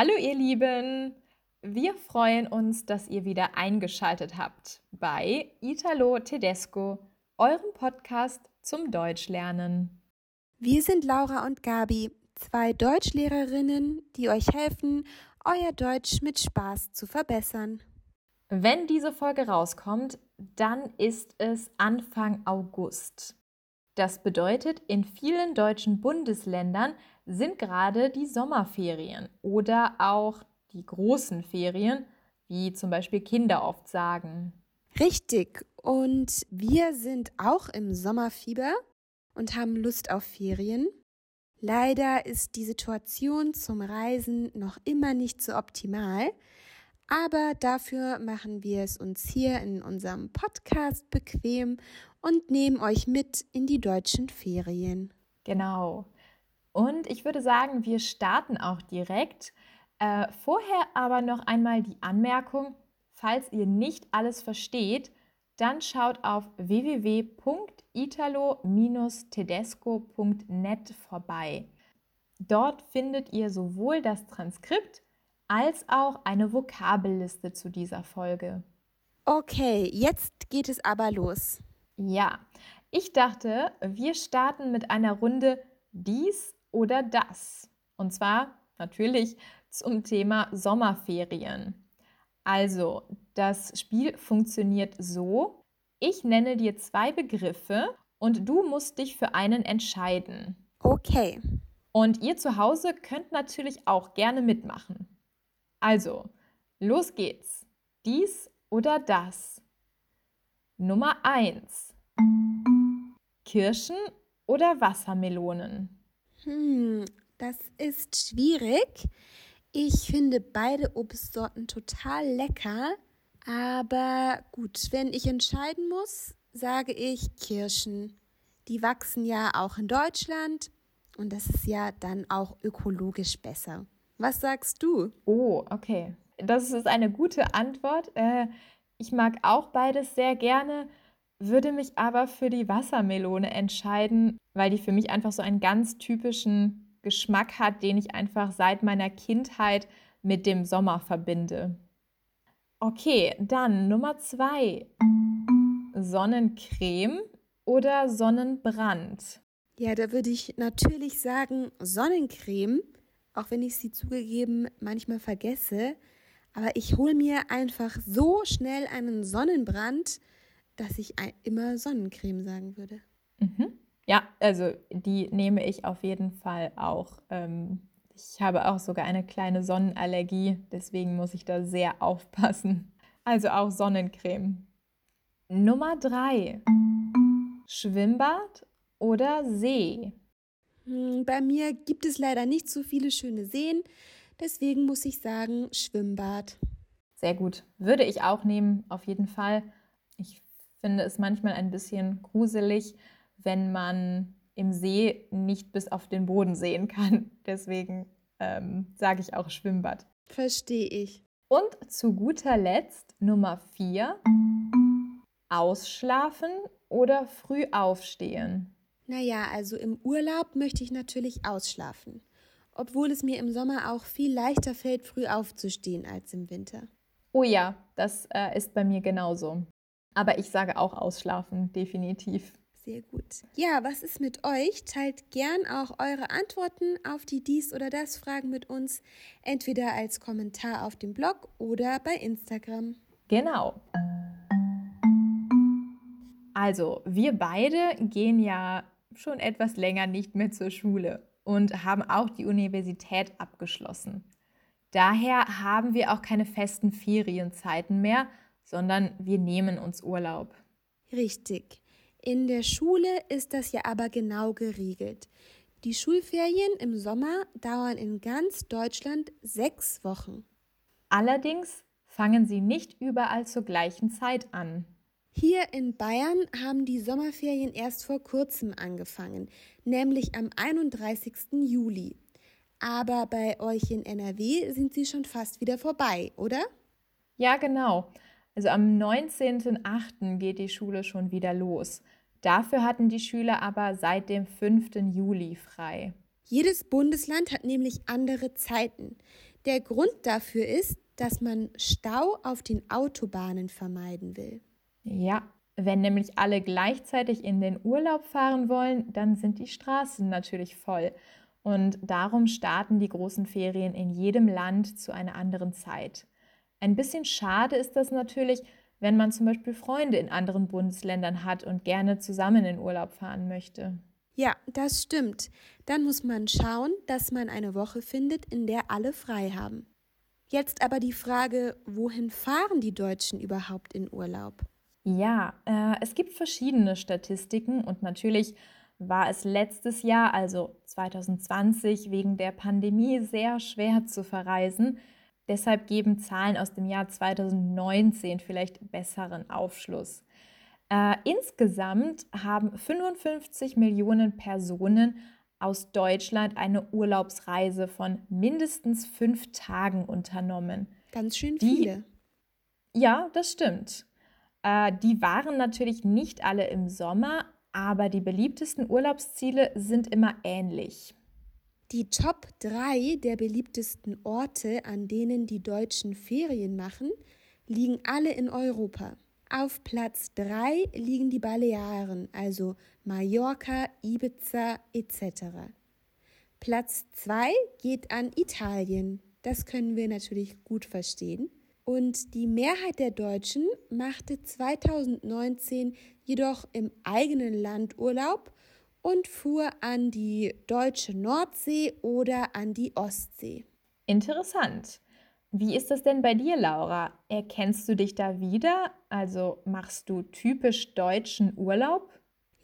Hallo ihr Lieben! Wir freuen uns, dass ihr wieder eingeschaltet habt bei Italo Tedesco, eurem Podcast zum Deutschlernen. Wir sind Laura und Gabi, zwei Deutschlehrerinnen, die euch helfen, euer Deutsch mit Spaß zu verbessern. Wenn diese Folge rauskommt, dann ist es Anfang August. Das bedeutet, in vielen deutschen Bundesländern sind gerade die Sommerferien oder auch die großen Ferien, wie zum Beispiel Kinder oft sagen. Richtig. Und wir sind auch im Sommerfieber und haben Lust auf Ferien. Leider ist die Situation zum Reisen noch immer nicht so optimal. Aber dafür machen wir es uns hier in unserem Podcast bequem und nehmen euch mit in die deutschen Ferien. Genau. Und ich würde sagen, wir starten auch direkt. Äh, vorher aber noch einmal die Anmerkung, falls ihr nicht alles versteht, dann schaut auf www.italo-tedesco.net vorbei. Dort findet ihr sowohl das Transkript als auch eine Vokabelliste zu dieser Folge. Okay, jetzt geht es aber los. Ja, ich dachte, wir starten mit einer Runde dies oder das. Und zwar natürlich zum Thema Sommerferien. Also, das Spiel funktioniert so. Ich nenne dir zwei Begriffe und du musst dich für einen entscheiden. Okay. Und ihr zu Hause könnt natürlich auch gerne mitmachen. Also, los geht's. Dies oder das? Nummer 1. Kirschen oder Wassermelonen? Hm, das ist schwierig. Ich finde beide Obstsorten total lecker. Aber gut, wenn ich entscheiden muss, sage ich Kirschen. Die wachsen ja auch in Deutschland und das ist ja dann auch ökologisch besser. Was sagst du? Oh, okay. Das ist eine gute Antwort. Äh, ich mag auch beides sehr gerne, würde mich aber für die Wassermelone entscheiden, weil die für mich einfach so einen ganz typischen Geschmack hat, den ich einfach seit meiner Kindheit mit dem Sommer verbinde. Okay, dann Nummer zwei. Sonnencreme oder Sonnenbrand? Ja, da würde ich natürlich sagen Sonnencreme auch wenn ich sie zugegeben manchmal vergesse. Aber ich hole mir einfach so schnell einen Sonnenbrand, dass ich immer Sonnencreme sagen würde. Mhm. Ja, also die nehme ich auf jeden Fall auch. Ähm, ich habe auch sogar eine kleine Sonnenallergie, deswegen muss ich da sehr aufpassen. Also auch Sonnencreme. Nummer drei. Schwimmbad oder See? Hm, bei mir gibt es leider nicht so viele schöne Seen, deswegen muss ich sagen Schwimmbad. Sehr gut. Würde ich auch nehmen, auf jeden Fall. Finde es manchmal ein bisschen gruselig, wenn man im See nicht bis auf den Boden sehen kann. Deswegen ähm, sage ich auch Schwimmbad. Verstehe ich. Und zu guter Letzt Nummer vier. Ausschlafen oder früh aufstehen? Naja, also im Urlaub möchte ich natürlich ausschlafen, obwohl es mir im Sommer auch viel leichter fällt, früh aufzustehen als im Winter. Oh ja, das äh, ist bei mir genauso. Aber ich sage auch ausschlafen, definitiv. Sehr gut. Ja, was ist mit euch? Teilt gern auch eure Antworten auf die dies oder das Fragen mit uns, entweder als Kommentar auf dem Blog oder bei Instagram. Genau. Also, wir beide gehen ja schon etwas länger nicht mehr zur Schule und haben auch die Universität abgeschlossen. Daher haben wir auch keine festen Ferienzeiten mehr, sondern wir nehmen uns Urlaub. Richtig. In der Schule ist das ja aber genau geregelt. Die Schulferien im Sommer dauern in ganz Deutschland sechs Wochen. Allerdings fangen sie nicht überall zur gleichen Zeit an. Hier in Bayern haben die Sommerferien erst vor kurzem angefangen, nämlich am 31. Juli. Aber bei euch in NRW sind sie schon fast wieder vorbei, oder? Ja, genau. Also am 19.08. geht die Schule schon wieder los. Dafür hatten die Schüler aber seit dem 5. Juli frei. Jedes Bundesland hat nämlich andere Zeiten. Der Grund dafür ist, dass man Stau auf den Autobahnen vermeiden will. Ja, wenn nämlich alle gleichzeitig in den Urlaub fahren wollen, dann sind die Straßen natürlich voll. Und darum starten die großen Ferien in jedem Land zu einer anderen Zeit. Ein bisschen schade ist das natürlich, wenn man zum Beispiel Freunde in anderen Bundesländern hat und gerne zusammen in Urlaub fahren möchte. Ja, das stimmt. Dann muss man schauen, dass man eine Woche findet, in der alle frei haben. Jetzt aber die Frage, wohin fahren die Deutschen überhaupt in Urlaub? Ja, äh, es gibt verschiedene Statistiken und natürlich war es letztes Jahr, also 2020, wegen der Pandemie sehr schwer zu verreisen. Deshalb geben Zahlen aus dem Jahr 2019 vielleicht besseren Aufschluss. Äh, insgesamt haben 55 Millionen Personen aus Deutschland eine Urlaubsreise von mindestens fünf Tagen unternommen. Ganz schön viele. Die, ja, das stimmt. Äh, die waren natürlich nicht alle im Sommer, aber die beliebtesten Urlaubsziele sind immer ähnlich. Die Top 3 der beliebtesten Orte, an denen die Deutschen Ferien machen, liegen alle in Europa. Auf Platz 3 liegen die Balearen, also Mallorca, Ibiza etc. Platz 2 geht an Italien. Das können wir natürlich gut verstehen. Und die Mehrheit der Deutschen machte 2019 jedoch im eigenen Land Urlaub und fuhr an die deutsche Nordsee oder an die Ostsee. Interessant. Wie ist das denn bei dir, Laura? Erkennst du dich da wieder? Also machst du typisch deutschen Urlaub?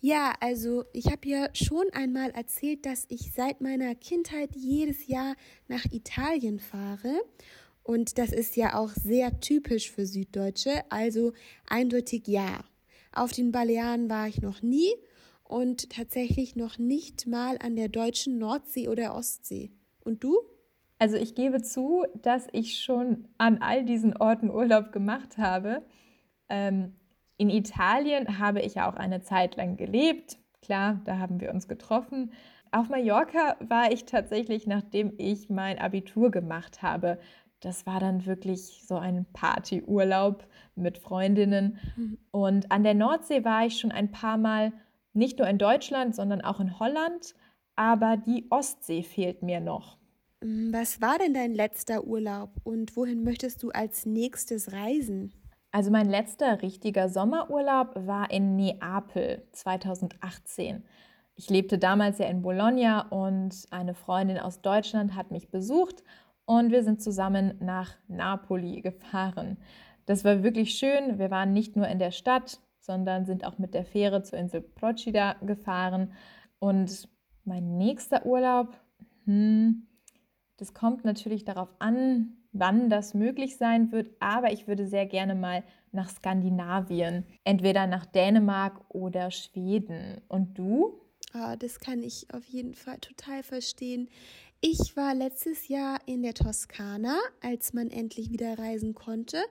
Ja, also ich habe ja schon einmal erzählt, dass ich seit meiner Kindheit jedes Jahr nach Italien fahre. Und das ist ja auch sehr typisch für Süddeutsche, also eindeutig ja. Auf den Balearen war ich noch nie und tatsächlich noch nicht mal an der deutschen Nordsee oder Ostsee. Und du? Also ich gebe zu, dass ich schon an all diesen Orten Urlaub gemacht habe. Ähm, in Italien habe ich auch eine Zeit lang gelebt. Klar, da haben wir uns getroffen. Auf Mallorca war ich tatsächlich, nachdem ich mein Abitur gemacht habe. Das war dann wirklich so ein Partyurlaub mit Freundinnen. Mhm. Und an der Nordsee war ich schon ein paar Mal, nicht nur in Deutschland, sondern auch in Holland. Aber die Ostsee fehlt mir noch. Mm, was war denn dein letzter Urlaub und wohin möchtest du als nächstes reisen? Also mein letzter richtiger Sommerurlaub war in Neapel 2018. Ich lebte damals ja in Bologna und eine Freundin aus Deutschland hat mich besucht und wir sind zusammen nach Napoli gefahren. Das war wirklich schön. Wir waren nicht nur in der Stadt, sondern sind auch mit der Fähre zur Insel Procida gefahren. Und mein nächster Urlaub, hm, das kommt natürlich darauf an, wann das möglich sein wird, aber ich würde sehr gerne mal nach Skandinavien, entweder nach Dänemark oder Schweden. Und du? Oh, das kann ich auf jeden Fall total verstehen. Ich war letztes Jahr in der Toskana, als man endlich wieder reisen konnte.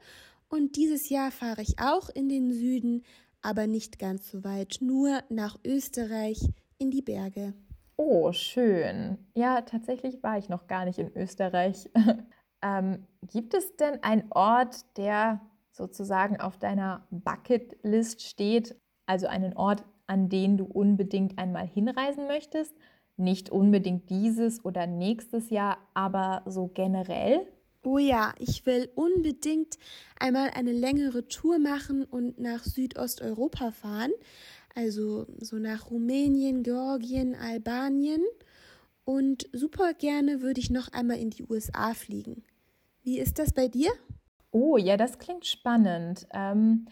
Und dieses Jahr fahre ich auch in den Süden, aber nicht ganz so weit, nur nach Österreich in die Berge. Oh, schön. Ja, tatsächlich war ich noch gar nicht in Österreich. ähm, gibt es denn einen Ort, der sozusagen auf deiner Bucketlist steht? Also einen Ort, an den du unbedingt einmal hinreisen möchtest? Nicht unbedingt dieses oder nächstes Jahr, aber so generell? Oh ja, ich will unbedingt einmal eine längere Tour machen und nach Südosteuropa fahren also so nach Rumänien, Georgien, Albanien. Und super gerne würde ich noch einmal in die USA fliegen. Wie ist das bei dir? Oh, ja, das klingt spannend. Ähm,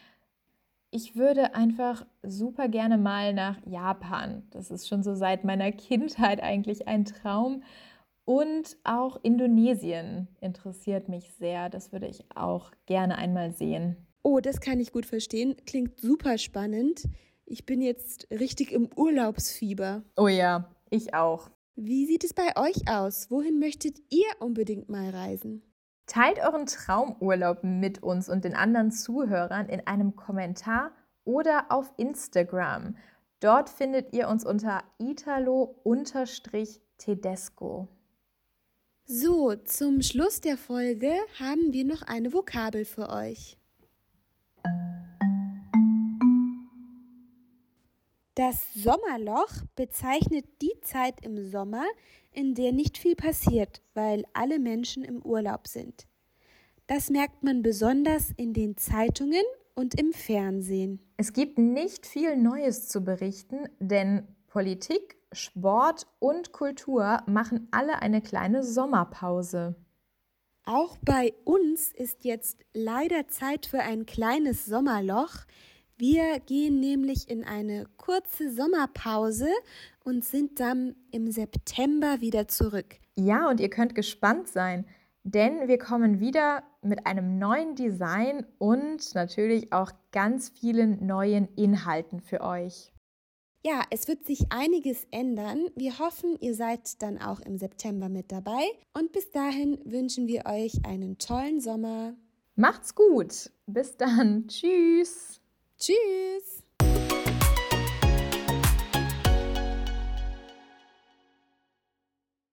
ich würde einfach super gerne mal nach Japan. Das ist schon so seit meiner Kindheit eigentlich ein Traum. Und auch Indonesien interessiert mich sehr. Das würde ich auch gerne einmal sehen. Oh, das kann ich gut verstehen. Klingt super spannend. Ich bin jetzt richtig im Urlaubsfieber. Oh ja, ich auch. Wie sieht es bei euch aus? Wohin möchtet ihr unbedingt mal reisen? Teilt euren Traumurlaub mit uns und den anderen Zuhörern in einem Kommentar oder auf Instagram. Dort findet ihr uns unter italo-tedesco. So, zum Schluss der Folge haben wir noch eine Vokabel für euch. Das Sommerloch bezeichnet die Zeit im Sommer, in der nicht viel passiert, weil alle Menschen im Urlaub sind. Das merkt man besonders in den Zeitungen und im Fernsehen. Es gibt nicht viel Neues zu berichten, denn Politik, Sport und Kultur machen alle eine kleine Sommerpause. Auch bei uns ist jetzt leider Zeit für ein kleines Sommerloch. Wir gehen nämlich in eine kurze Sommerpause und sind dann im September wieder zurück. Ja, und ihr könnt gespannt sein, denn wir kommen wieder mit einem neuen Design und natürlich auch ganz vielen neuen Inhalten für euch. Ja, es wird sich einiges ändern. Wir hoffen, ihr seid dann auch im September mit dabei. Und bis dahin wünschen wir euch einen tollen Sommer. Macht's gut. Bis dann. Tschüss. Tschüss.